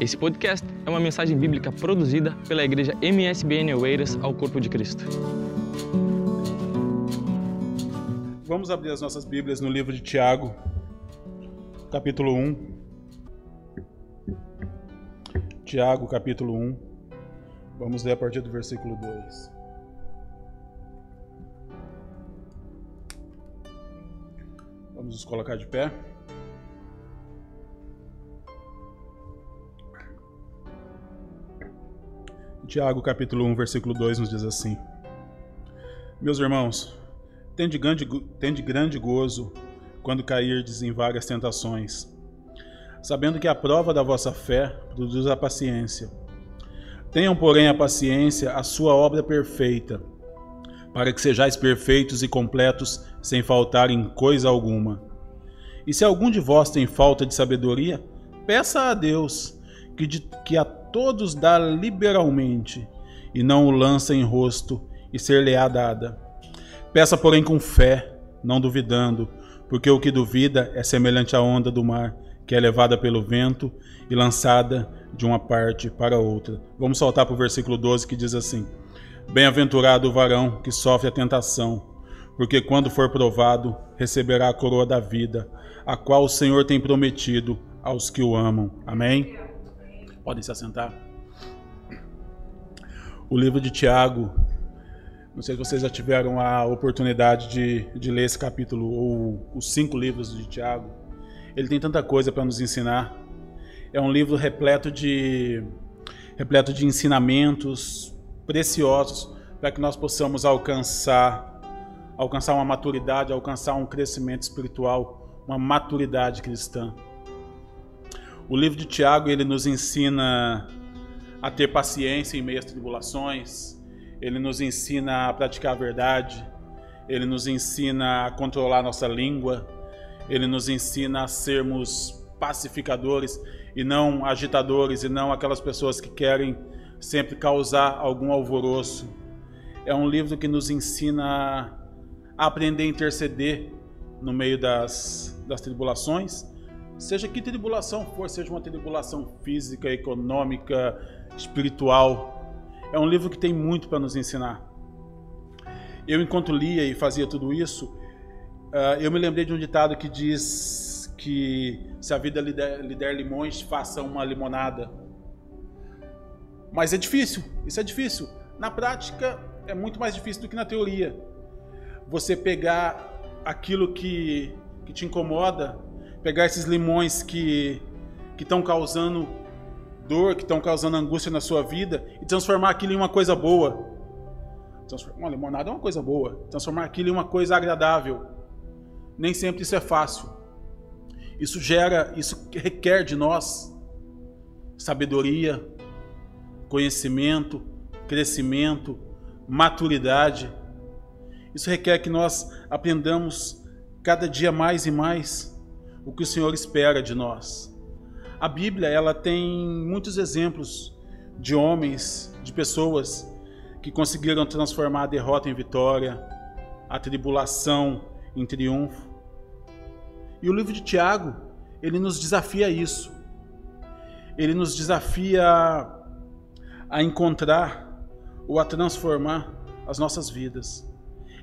Esse podcast é uma mensagem bíblica produzida pela igreja MSBN Oeiras ao Corpo de Cristo. Vamos abrir as nossas Bíblias no livro de Tiago, capítulo 1. Tiago, capítulo 1. Vamos ler a partir do versículo 2. Vamos nos colocar de pé. Tiago, capítulo 1, versículo 2 nos diz assim: Meus irmãos, tende grande, tende grande gozo quando cairdes em várias tentações, sabendo que a prova da vossa fé produz a paciência. Tenham, porém, a paciência, a sua obra perfeita, para que sejais perfeitos e completos, sem faltar em coisa alguma. E se algum de vós tem falta de sabedoria, peça a Deus, que, de, que a todos dá liberalmente, e não o lança em rosto, e ser-lhe-á dada. Peça, porém, com fé, não duvidando, porque o que duvida é semelhante à onda do mar, que é levada pelo vento e lançada de uma parte para outra. Vamos saltar para o versículo 12 que diz assim: Bem-aventurado o varão que sofre a tentação, porque quando for provado, receberá a coroa da vida, a qual o Senhor tem prometido aos que o amam. Amém? Podem se assentar. O livro de Tiago, não sei se vocês já tiveram a oportunidade de, de ler esse capítulo, ou os cinco livros de Tiago. Ele tem tanta coisa para nos ensinar. É um livro repleto de, repleto de ensinamentos preciosos para que nós possamos alcançar alcançar uma maturidade, alcançar um crescimento espiritual, uma maturidade cristã. O livro de Tiago ele nos ensina a ter paciência em meio às tribulações, ele nos ensina a praticar a verdade, ele nos ensina a controlar nossa língua, ele nos ensina a sermos pacificadores e não agitadores e não aquelas pessoas que querem sempre causar algum alvoroço. É um livro que nos ensina a aprender a interceder no meio das, das tribulações Seja que tribulação for, seja uma tribulação física, econômica, espiritual, é um livro que tem muito para nos ensinar. Eu, enquanto lia e fazia tudo isso, ah, eu me lembrei de um ditado que diz que se a vida lhe der, lhe der limões, faça uma limonada. Mas é difícil, isso é difícil. Na prática, é muito mais difícil do que na teoria. Você pegar aquilo que, que te incomoda pegar esses limões que estão causando dor, que estão causando angústia na sua vida e transformar aquilo em uma coisa boa. Uma limonada é uma coisa boa. Transformar aquilo em uma coisa agradável. Nem sempre isso é fácil. Isso gera, isso requer de nós sabedoria, conhecimento, crescimento, maturidade. Isso requer que nós aprendamos cada dia mais e mais o que o Senhor espera de nós. A Bíblia ela tem muitos exemplos de homens, de pessoas que conseguiram transformar a derrota em vitória, a tribulação em triunfo. E o livro de Tiago, ele nos desafia a isso. Ele nos desafia a encontrar ou a transformar as nossas vidas.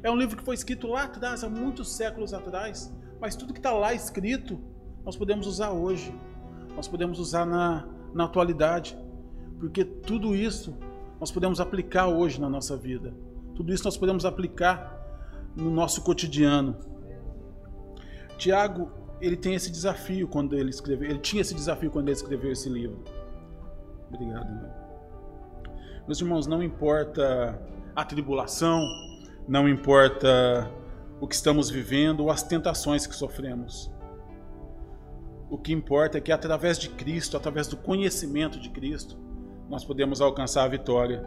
É um livro que foi escrito lá atrás, há muitos séculos atrás, mas tudo que está lá escrito, nós podemos usar hoje, nós podemos usar na, na atualidade, porque tudo isso nós podemos aplicar hoje na nossa vida, tudo isso nós podemos aplicar no nosso cotidiano. Tiago, ele tem esse desafio quando ele escreveu, ele tinha esse desafio quando ele escreveu esse livro. Obrigado, meu. Meus irmãos, não importa a tribulação, não importa o que estamos vivendo ou as tentações que sofremos. O que importa é que através de Cristo, através do conhecimento de Cristo, nós podemos alcançar a vitória.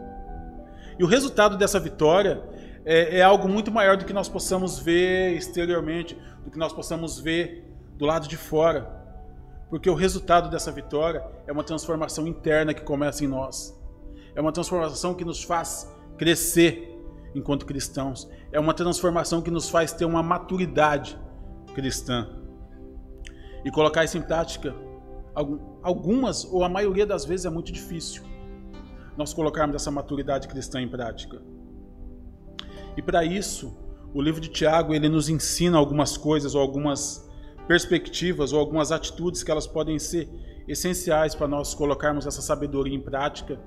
E o resultado dessa vitória é, é, algo muito maior do que nós possamos ver exteriormente, do que nós possamos ver do lado de fora. Porque o resultado dessa vitória é uma transformação interna que começa em nós. É uma transformação que nos faz crescer enquanto cristãos. É uma transformação que nos faz ter uma maturidade cristã. E colocar isso em prática algumas ou a maioria das vezes é muito difícil nós colocarmos essa maturidade cristã em prática. E para isso, o livro de Tiago ele nos ensina algumas coisas ou algumas perspectivas ou algumas atitudes que elas podem ser essenciais para nós colocarmos essa sabedoria em prática,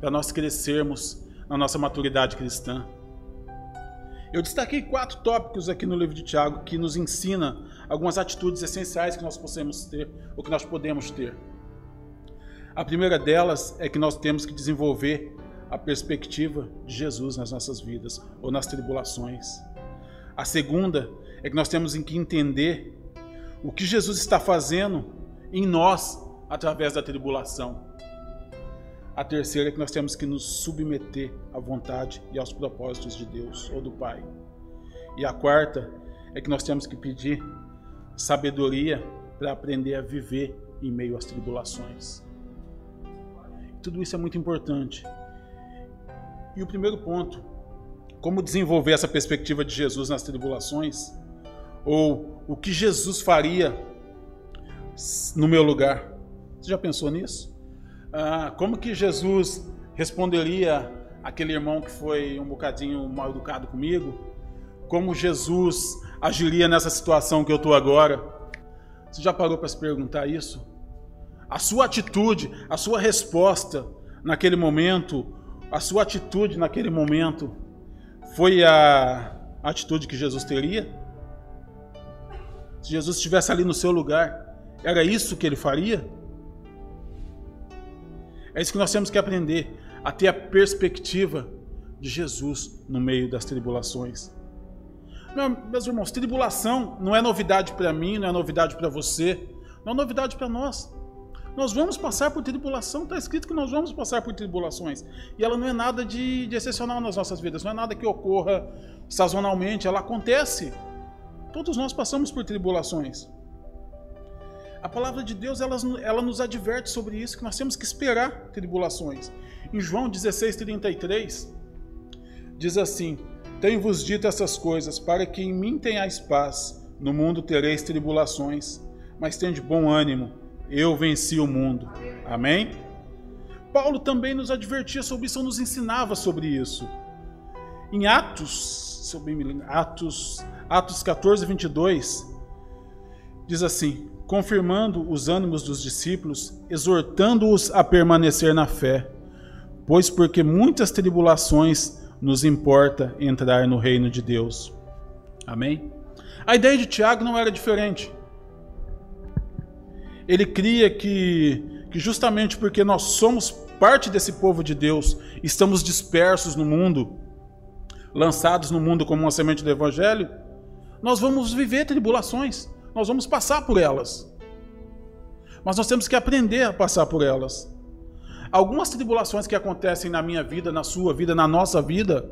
para nós crescermos na nossa maturidade cristã. Eu destaquei quatro tópicos aqui no livro de Tiago que nos ensina algumas atitudes essenciais que nós possamos ter ou que nós podemos ter. A primeira delas é que nós temos que desenvolver a perspectiva de Jesus nas nossas vidas ou nas tribulações. A segunda é que nós temos que entender o que Jesus está fazendo em nós através da tribulação. A terceira é que nós temos que nos submeter à vontade e aos propósitos de Deus ou do Pai. E a quarta é que nós temos que pedir sabedoria para aprender a viver em meio às tribulações. Tudo isso é muito importante. E o primeiro ponto, como desenvolver essa perspectiva de Jesus nas tribulações, ou o que Jesus faria no meu lugar. Você já pensou nisso? Ah, como que Jesus responderia aquele irmão que foi um bocadinho mal educado comigo? Como Jesus agiria nessa situação que eu estou agora? Você já parou para se perguntar isso? A sua atitude, a sua resposta naquele momento, a sua atitude naquele momento foi a atitude que Jesus teria? Se Jesus estivesse ali no seu lugar, era isso que ele faria? É isso que nós temos que aprender, a ter a perspectiva de Jesus no meio das tribulações. meus irmãos, tribulação não é novidade para mim, não é novidade para você, não é novidade para nós. Nós vamos passar por tribulação, está escrito que nós vamos passar por tribulações. E ela não é nada de, de excepcional nas nossas vidas, não é nada que ocorra sazonalmente, ela acontece. Todos nós passamos por tribulações. A palavra de Deus ela, ela nos adverte sobre isso, que nós temos que esperar tribulações. Em João 16, 33, diz assim: Tenho-vos dito essas coisas, para que em mim tenhais paz. No mundo tereis tribulações, mas tende bom ânimo, eu venci o mundo. Amém? Paulo também nos advertia sobre isso, nos ensinava sobre isso. Em Atos, se eu bem me lembro, Atos, Atos 14, 22, diz assim: confirmando os ânimos dos discípulos, exortando-os a permanecer na fé, pois porque muitas tribulações nos importa entrar no reino de Deus. Amém? A ideia de Tiago não era diferente. Ele cria que, que justamente porque nós somos parte desse povo de Deus, estamos dispersos no mundo, lançados no mundo como uma semente do Evangelho, nós vamos viver tribulações nós vamos passar por elas. Mas nós temos que aprender a passar por elas. Algumas tribulações que acontecem na minha vida, na sua vida, na nossa vida,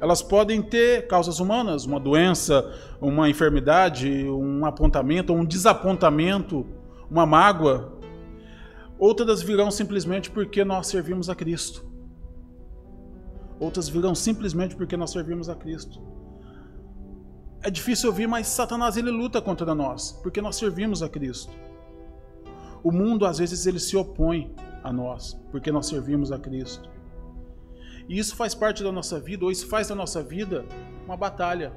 elas podem ter causas humanas, uma doença, uma enfermidade, um apontamento, um desapontamento, uma mágoa. Outras virão simplesmente porque nós servimos a Cristo. Outras virão simplesmente porque nós servimos a Cristo. É difícil ouvir, mas Satanás ele luta contra nós, porque nós servimos a Cristo. O mundo às vezes ele se opõe a nós, porque nós servimos a Cristo. E isso faz parte da nossa vida, ou isso faz da nossa vida uma batalha.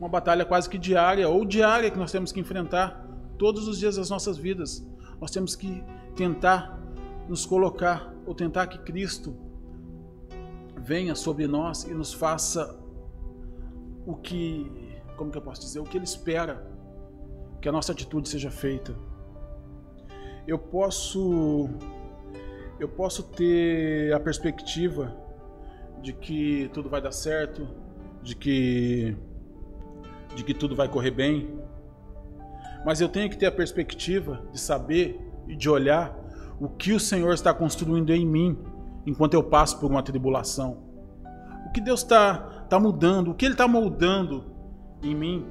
Uma batalha quase que diária, ou diária que nós temos que enfrentar todos os dias das nossas vidas. Nós temos que tentar nos colocar, ou tentar que Cristo venha sobre nós e nos faça o que, como que eu posso dizer, o que ele espera que a nossa atitude seja feita. Eu posso eu posso ter a perspectiva de que tudo vai dar certo, de que de que tudo vai correr bem, mas eu tenho que ter a perspectiva de saber e de olhar o que o Senhor está construindo em mim enquanto eu passo por uma tribulação. O que Deus está está mudando, o que Ele está moldando em mim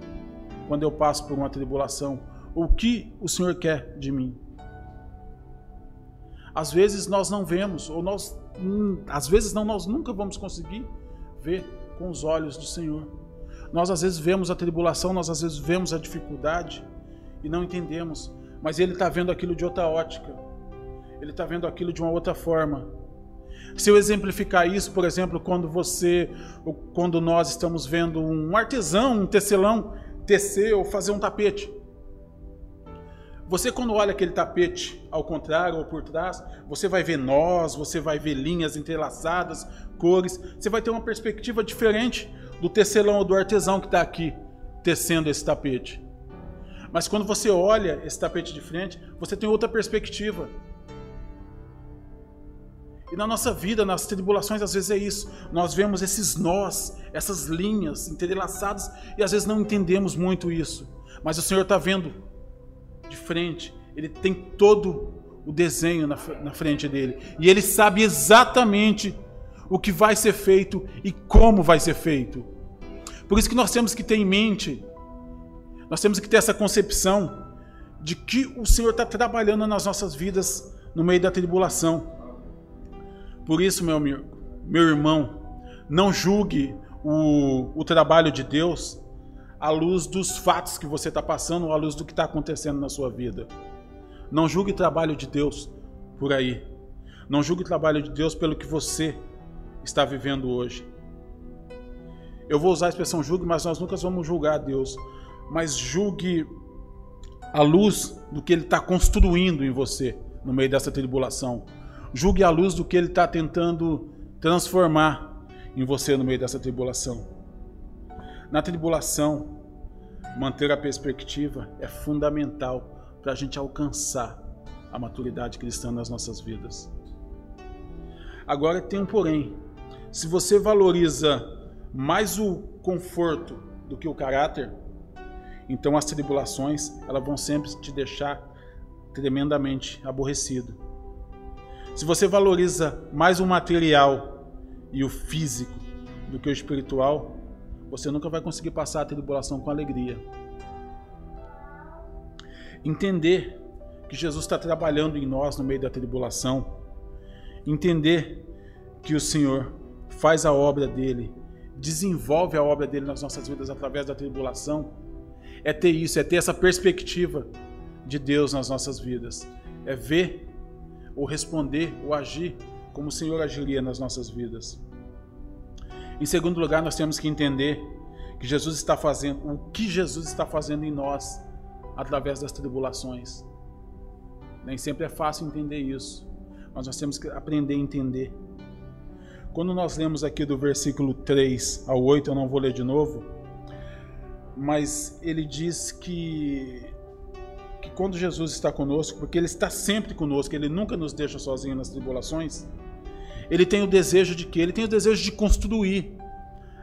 quando eu passo por uma tribulação, o que o Senhor quer de mim. Às vezes nós não vemos, ou nós, hum, às vezes não, nós nunca vamos conseguir ver com os olhos do Senhor. Nós às vezes vemos a tribulação, nós às vezes vemos a dificuldade e não entendemos. mas ele está vendo aquilo de outra ótica, ele está vendo aquilo de uma outra forma. Se eu exemplificar isso, por exemplo, quando você, quando nós estamos vendo um artesão, um tecelão, tecer ou fazer um tapete. Você, quando olha aquele tapete ao contrário ou por trás, você vai ver nós, você vai ver linhas entrelaçadas, cores, você vai ter uma perspectiva diferente do tecelão ou do artesão que está aqui tecendo esse tapete. Mas quando você olha esse tapete de frente, você tem outra perspectiva. E na nossa vida, nas tribulações, às vezes é isso. Nós vemos esses nós, essas linhas entrelaçadas e às vezes não entendemos muito isso. Mas o Senhor está vendo de frente, Ele tem todo o desenho na, na frente dele. E Ele sabe exatamente o que vai ser feito e como vai ser feito. Por isso que nós temos que ter em mente, nós temos que ter essa concepção de que o Senhor está trabalhando nas nossas vidas no meio da tribulação. Por isso, meu meu irmão, não julgue o, o trabalho de Deus à luz dos fatos que você está passando, ou à luz do que está acontecendo na sua vida. Não julgue o trabalho de Deus por aí. Não julgue o trabalho de Deus pelo que você está vivendo hoje. Eu vou usar a expressão julgue, mas nós nunca vamos julgar Deus. Mas julgue a luz do que Ele está construindo em você no meio dessa tribulação. Julgue a luz do que Ele está tentando transformar em você no meio dessa tribulação. Na tribulação, manter a perspectiva é fundamental para a gente alcançar a maturidade cristã nas nossas vidas. Agora tem um porém. Se você valoriza mais o conforto do que o caráter, então as tribulações elas vão sempre te deixar tremendamente aborrecido. Se você valoriza mais o material e o físico do que o espiritual, você nunca vai conseguir passar a tribulação com alegria. Entender que Jesus está trabalhando em nós no meio da tribulação, entender que o Senhor faz a obra dele, desenvolve a obra dele nas nossas vidas através da tribulação, é ter isso, é ter essa perspectiva de Deus nas nossas vidas, é ver ou responder ou agir como o Senhor agiria nas nossas vidas. Em segundo lugar, nós temos que entender que Jesus está fazendo, o que Jesus está fazendo em nós através das tribulações. Nem sempre é fácil entender isso, mas nós temos que aprender a entender. Quando nós lemos aqui do versículo 3 ao 8, eu não vou ler de novo, mas ele diz que que quando Jesus está conosco, porque Ele está sempre conosco, Ele nunca nos deixa sozinhos nas tribulações, Ele tem o desejo de que? Ele tem o desejo de construir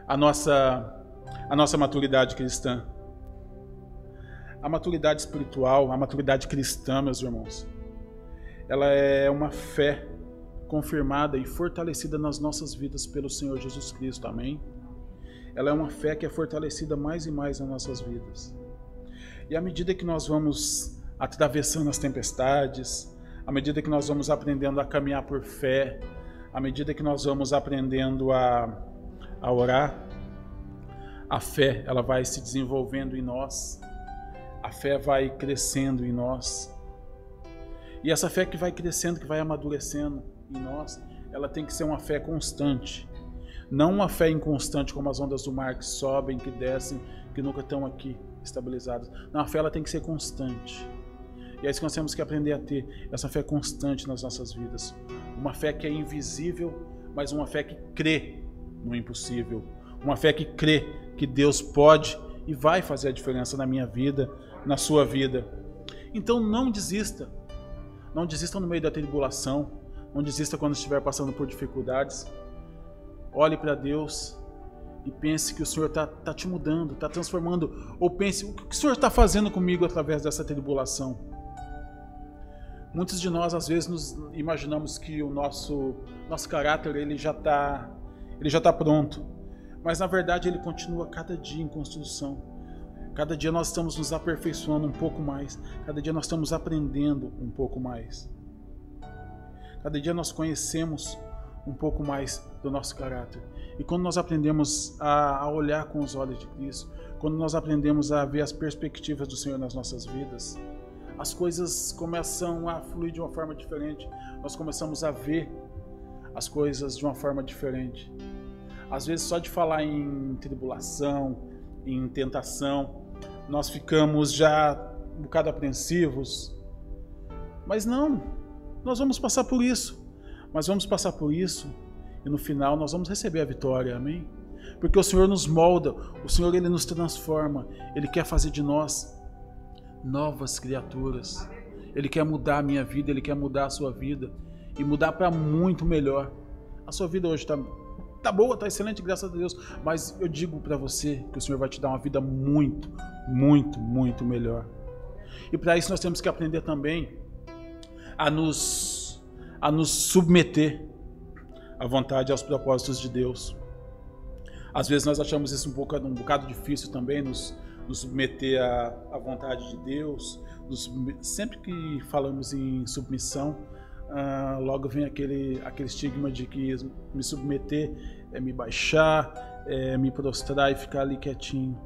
a nossa, a nossa maturidade cristã. A maturidade espiritual, a maturidade cristã, meus irmãos, ela é uma fé confirmada e fortalecida nas nossas vidas pelo Senhor Jesus Cristo, amém? Ela é uma fé que é fortalecida mais e mais nas nossas vidas. E à medida que nós vamos atravessando as tempestades, à medida que nós vamos aprendendo a caminhar por fé, à medida que nós vamos aprendendo a, a orar, a fé ela vai se desenvolvendo em nós, a fé vai crescendo em nós. E essa fé que vai crescendo, que vai amadurecendo em nós, ela tem que ser uma fé constante. Não uma fé inconstante como as ondas do mar que sobem, que descem, que nunca estão aqui estabilizadas. Não, a fé ela tem que ser constante. E é isso que nós temos que aprender a ter, essa fé constante nas nossas vidas. Uma fé que é invisível, mas uma fé que crê no impossível. Uma fé que crê que Deus pode e vai fazer a diferença na minha vida, na sua vida. Então não desista. Não desista no meio da tribulação. Não desista quando estiver passando por dificuldades. Olhe para Deus e pense que o Senhor está tá te mudando, está transformando. Ou pense, o que o Senhor está fazendo comigo através dessa tribulação? Muitos de nós às vezes nos imaginamos que o nosso nosso caráter ele já está ele já está pronto, mas na verdade ele continua cada dia em construção. Cada dia nós estamos nos aperfeiçoando um pouco mais. Cada dia nós estamos aprendendo um pouco mais. Cada dia nós conhecemos um pouco mais do nosso caráter. E quando nós aprendemos a, olhar com os olhos de Cristo, quando nós aprendemos a ver as perspectivas do Senhor nas nossas vidas, as coisas começam a fluir de uma forma diferente. Nós começamos a ver as coisas de uma forma diferente. Às vezes, só de falar em tribulação, em tentação, nós ficamos já um bocado apreensivos. Mas não, nós vamos passar por isso. Mas vamos passar por isso e no final nós vamos receber a vitória, amém? Porque o Senhor nos molda, o Senhor ele nos transforma, ele quer fazer de nós novas criaturas. Ele quer mudar a minha vida, ele quer mudar a sua vida e mudar para muito melhor. A sua vida hoje está tá boa, tá excelente, graças a Deus, mas eu digo para você que o Senhor vai te dar uma vida muito, muito, muito melhor. E para isso nós temos que aprender também a nos a nos submeter à vontade e aos propósitos de Deus. Às vezes nós achamos isso um pouco um bocado difícil também nos, nos submeter à, à vontade de Deus. Nos, sempre que falamos em submissão, ah, logo vem aquele, aquele estigma de que me submeter é me baixar, é me prostrar e ficar ali quietinho.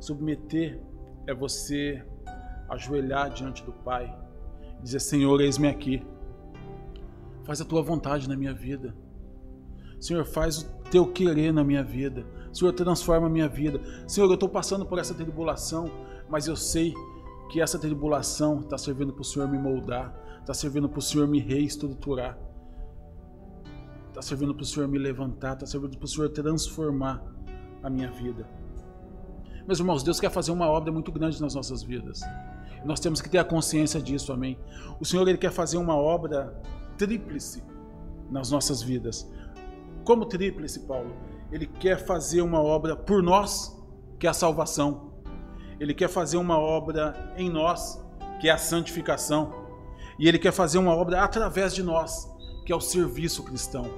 Submeter é você ajoelhar diante do Pai, dizer: Senhor, eis-me aqui, faz a tua vontade na minha vida. Senhor, faz o teu querer na minha vida. Senhor, transforma a minha vida. Senhor, eu estou passando por essa tribulação, mas eu sei que essa tribulação está servindo para o Senhor me moldar, está servindo para o Senhor me reestruturar, está servindo para o Senhor me levantar, está servindo para o Senhor transformar a minha vida. Meus irmãos, Deus quer fazer uma obra muito grande nas nossas vidas. Nós temos que ter a consciência disso, amém? O Senhor ele quer fazer uma obra tríplice nas nossas vidas. Como tríplice, Paulo? Ele quer fazer uma obra por nós, que é a salvação. Ele quer fazer uma obra em nós, que é a santificação. E ele quer fazer uma obra através de nós, que é o serviço cristão.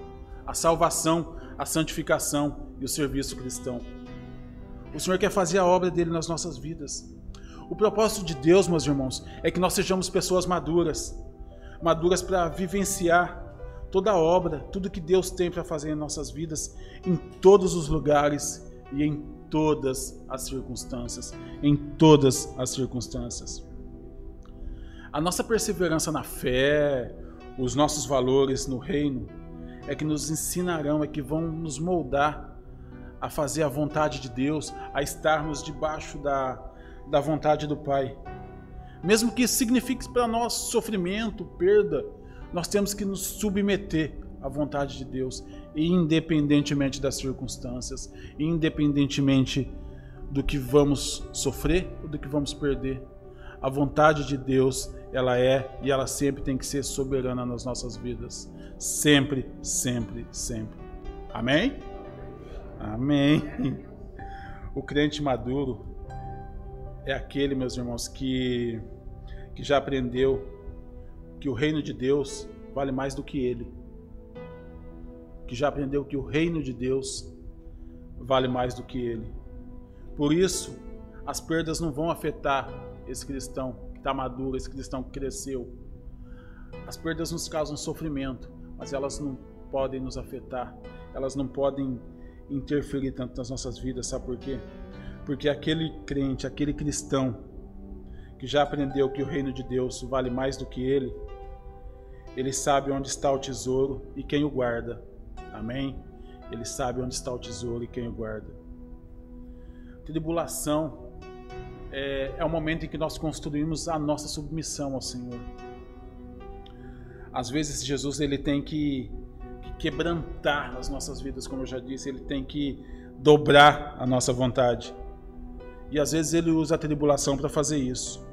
A salvação, a santificação e o serviço cristão. O Senhor quer fazer a obra dele nas nossas vidas. O propósito de Deus, meus irmãos, é que nós sejamos pessoas maduras maduras para vivenciar toda a obra, tudo que Deus tem para fazer em nossas vidas, em todos os lugares e em todas as circunstâncias, em todas as circunstâncias. A nossa perseverança na fé, os nossos valores no reino, é que nos ensinarão, é que vão nos moldar a fazer a vontade de Deus, a estarmos debaixo da, da vontade do Pai. Mesmo que isso signifique para nós sofrimento, perda, nós temos que nos submeter à vontade de Deus, independentemente das circunstâncias, independentemente do que vamos sofrer ou do que vamos perder. A vontade de Deus, ela é e ela sempre tem que ser soberana nas nossas vidas. Sempre, sempre, sempre. Amém? Amém. O crente maduro é aquele, meus irmãos, que, que já aprendeu que o reino de Deus vale mais do que ele. Que já aprendeu que o reino de Deus vale mais do que ele. Por isso, as perdas não vão afetar esse cristão que está maduro, esse cristão que cresceu. As perdas nos causam sofrimento, mas elas não podem nos afetar, elas não podem interferir tanto nas nossas vidas, sabe por quê? Porque aquele crente, aquele cristão que já aprendeu que o reino de Deus vale mais do que ele, ele sabe onde está o tesouro e quem o guarda. Amém? Ele sabe onde está o tesouro e quem o guarda. Tribulação é, é o momento em que nós construímos a nossa submissão ao Senhor. Às vezes Jesus ele tem que, que quebrantar as nossas vidas, como eu já disse, ele tem que dobrar a nossa vontade. E às vezes ele usa a tribulação para fazer isso.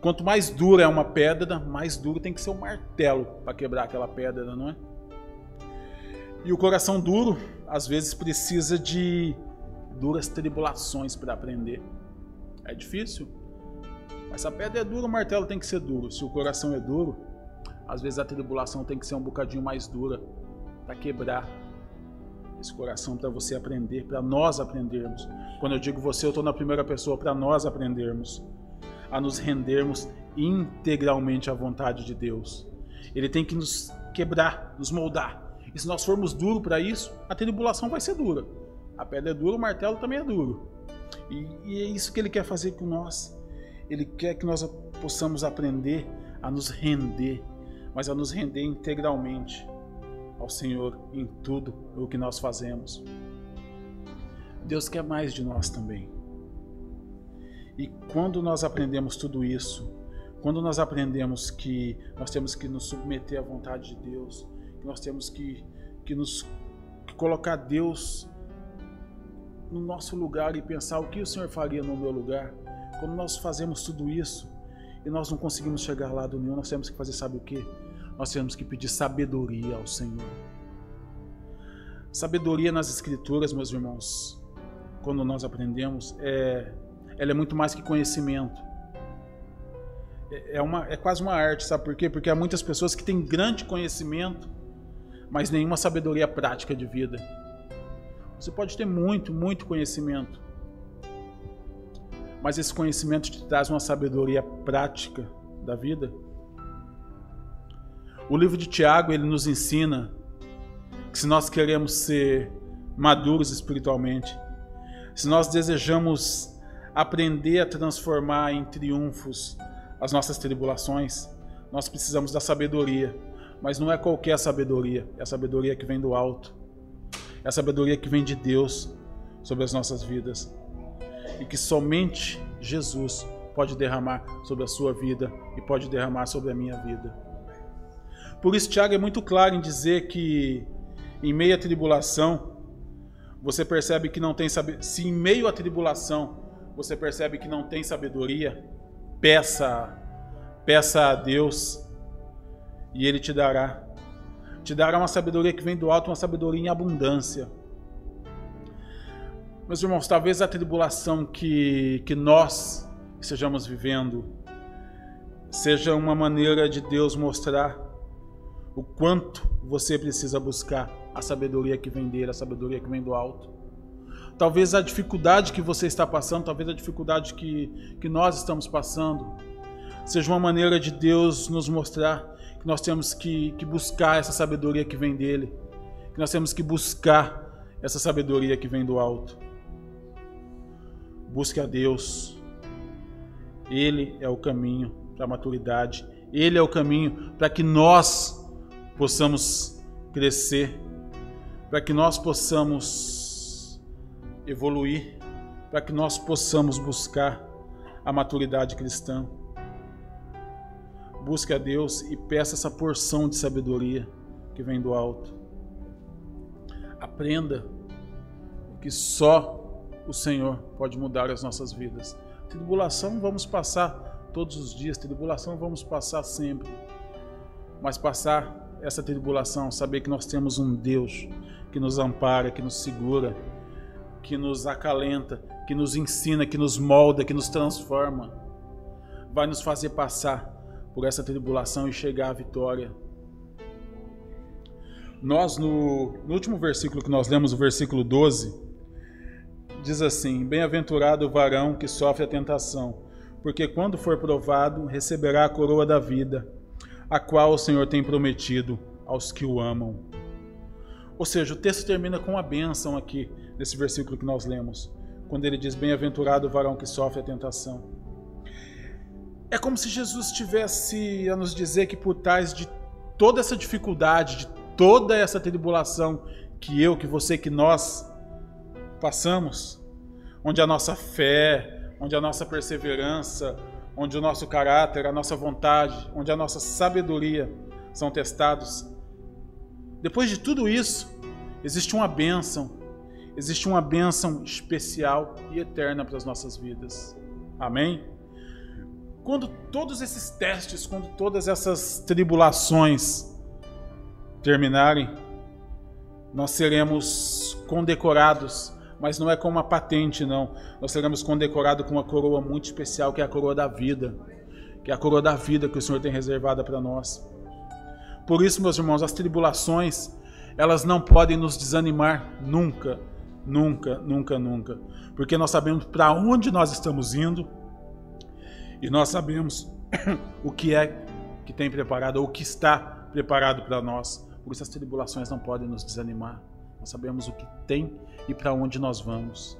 Quanto mais dura é uma pedra, mais duro tem que ser um martelo para quebrar aquela pedra, não é? E o coração duro, às vezes, precisa de duras tribulações para aprender. É difícil. Mas se a pedra é dura, o martelo tem que ser duro. Se o coração é duro, às vezes a tribulação tem que ser um bocadinho mais dura para quebrar esse coração para você aprender, para nós aprendermos. Quando eu digo você, eu estou na primeira pessoa para nós aprendermos a nos rendermos integralmente à vontade de Deus. Ele tem que nos quebrar, nos moldar. E se nós formos duros para isso, a tribulação vai ser dura. A pedra é dura, o martelo também é duro. E, e, é isso que ele quer fazer com nós. Ele quer que nós possamos aprender a nos render, mas a nos render integralmente ao Senhor em tudo o que nós fazemos. Deus quer mais de nós também. E quando nós aprendemos tudo isso, quando nós aprendemos que nós temos que nos submeter à vontade de Deus, que nós temos que, que nos que colocar Deus no nosso lugar e pensar o que o Senhor faria no meu lugar, quando nós fazemos tudo isso e nós não conseguimos chegar lá do nenhum, nós temos que fazer, sabe o que? Nós temos que pedir sabedoria ao Senhor. Sabedoria nas Escrituras, meus irmãos, quando nós aprendemos, é, ela é muito mais que conhecimento. É, é, uma, é quase uma arte, sabe por quê? Porque há muitas pessoas que têm grande conhecimento, mas nenhuma sabedoria prática de vida. Você pode ter muito, muito conhecimento, mas esse conhecimento te traz uma sabedoria prática da vida. O livro de Tiago ele nos ensina que se nós queremos ser maduros espiritualmente, se nós desejamos aprender a transformar em triunfos as nossas tribulações, nós precisamos da sabedoria. Mas não é qualquer sabedoria, é a sabedoria que vem do alto. É a sabedoria que vem de Deus sobre as nossas vidas. E que somente Jesus pode derramar sobre a sua vida e pode derramar sobre a minha vida. Por isso, Tiago é muito claro em dizer que em meio à tribulação, você percebe que não tem sabedoria. Se em meio à tribulação você percebe que não tem sabedoria, peça, peça a Deus e Ele te dará. Te dará uma sabedoria que vem do alto, uma sabedoria em abundância. Meus irmãos, talvez a tribulação que, que nós estejamos vivendo seja uma maneira de Deus mostrar o quanto você precisa buscar a sabedoria que vem dele, a sabedoria que vem do alto. Talvez a dificuldade que você está passando, talvez a dificuldade que, que nós estamos passando, seja uma maneira de Deus nos mostrar que nós temos que, que buscar essa sabedoria que vem dele, que nós temos que buscar essa sabedoria que vem do alto. Busque a Deus, Ele é o caminho para a maturidade, Ele é o caminho para que nós possamos crescer para que nós possamos evoluir, para que nós possamos buscar a maturidade cristã. Busque a Deus e peça essa porção de sabedoria que vem do alto. Aprenda que só o Senhor pode mudar as nossas vidas. Tribulação vamos passar todos os dias, tribulação vamos passar sempre. Mas passar essa tribulação, saber que nós temos um Deus que nos ampara, que nos segura, que nos acalenta, que nos ensina, que nos molda, que nos transforma, vai nos fazer passar por essa tribulação e chegar à vitória. Nós, no, no último versículo que nós lemos, o versículo 12, diz assim: Bem-aventurado o varão que sofre a tentação, porque quando for provado, receberá a coroa da vida, a qual o Senhor tem prometido aos que o amam. Ou seja, o texto termina com uma bênção aqui, nesse versículo que nós lemos, quando ele diz: Bem-aventurado o varão que sofre a tentação. É como se Jesus estivesse a nos dizer que por trás de toda essa dificuldade, de toda essa tribulação que eu, que você, que nós passamos, onde a nossa fé, onde a nossa perseverança, onde o nosso caráter, a nossa vontade, onde a nossa sabedoria são testados, depois de tudo isso, existe uma bênção, existe uma bênção especial e eterna para as nossas vidas. Amém? Quando todos esses testes, quando todas essas tribulações terminarem, nós seremos condecorados, mas não é com uma patente, não. Nós seremos condecorados com uma coroa muito especial, que é a coroa da vida, que é a coroa da vida que o Senhor tem reservada para nós. Por isso, meus irmãos, as tribulações, elas não podem nos desanimar nunca, nunca, nunca, nunca. Porque nós sabemos para onde nós estamos indo e nós sabemos o que é que tem preparado, ou o que está preparado para nós. Por isso as tribulações não podem nos desanimar. Nós sabemos o que tem e para onde nós vamos.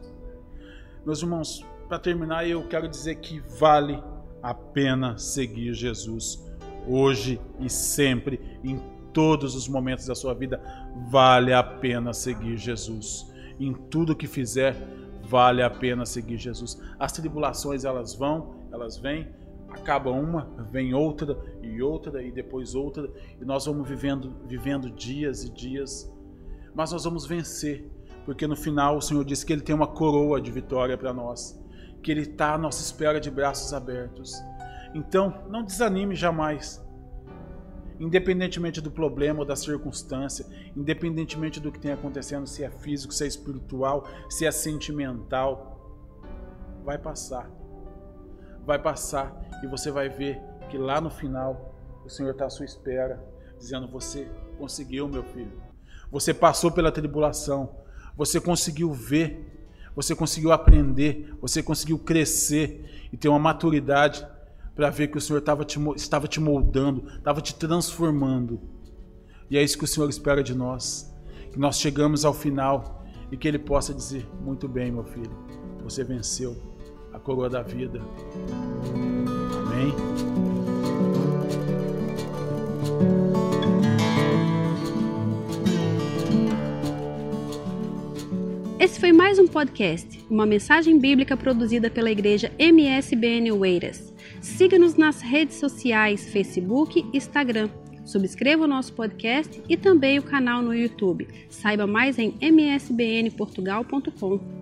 Meus irmãos, para terminar, eu quero dizer que vale a pena seguir Jesus. Hoje e sempre, em todos os momentos da sua vida, vale a pena seguir Jesus. Em tudo que fizer, vale a pena seguir Jesus. As tribulações elas vão, elas vêm, acaba uma, vem outra e outra e depois outra, e nós vamos vivendo, vivendo dias e dias, mas nós vamos vencer, porque no final o Senhor disse que Ele tem uma coroa de vitória para nós, que Ele está à nossa espera de braços abertos. Então, não desanime jamais. Independentemente do problema ou da circunstância, independentemente do que tem acontecendo, se é físico, se é espiritual, se é sentimental, vai passar. Vai passar e você vai ver que lá no final o Senhor está à sua espera, dizendo: Você conseguiu, meu filho. Você passou pela tribulação. Você conseguiu ver. Você conseguiu aprender. Você conseguiu crescer e ter uma maturidade para ver que o Senhor estava te, estava te moldando, estava te transformando. E é isso que o Senhor espera de nós. Que nós chegamos ao final e que Ele possa dizer: Muito bem, meu filho, você venceu a coroa da vida. Amém. Esse foi mais um podcast, uma mensagem bíblica produzida pela igreja MSBN Oeiras. Siga-nos nas redes sociais, Facebook e Instagram. Subscreva o nosso podcast e também o canal no YouTube. Saiba mais em msbnportugal.com.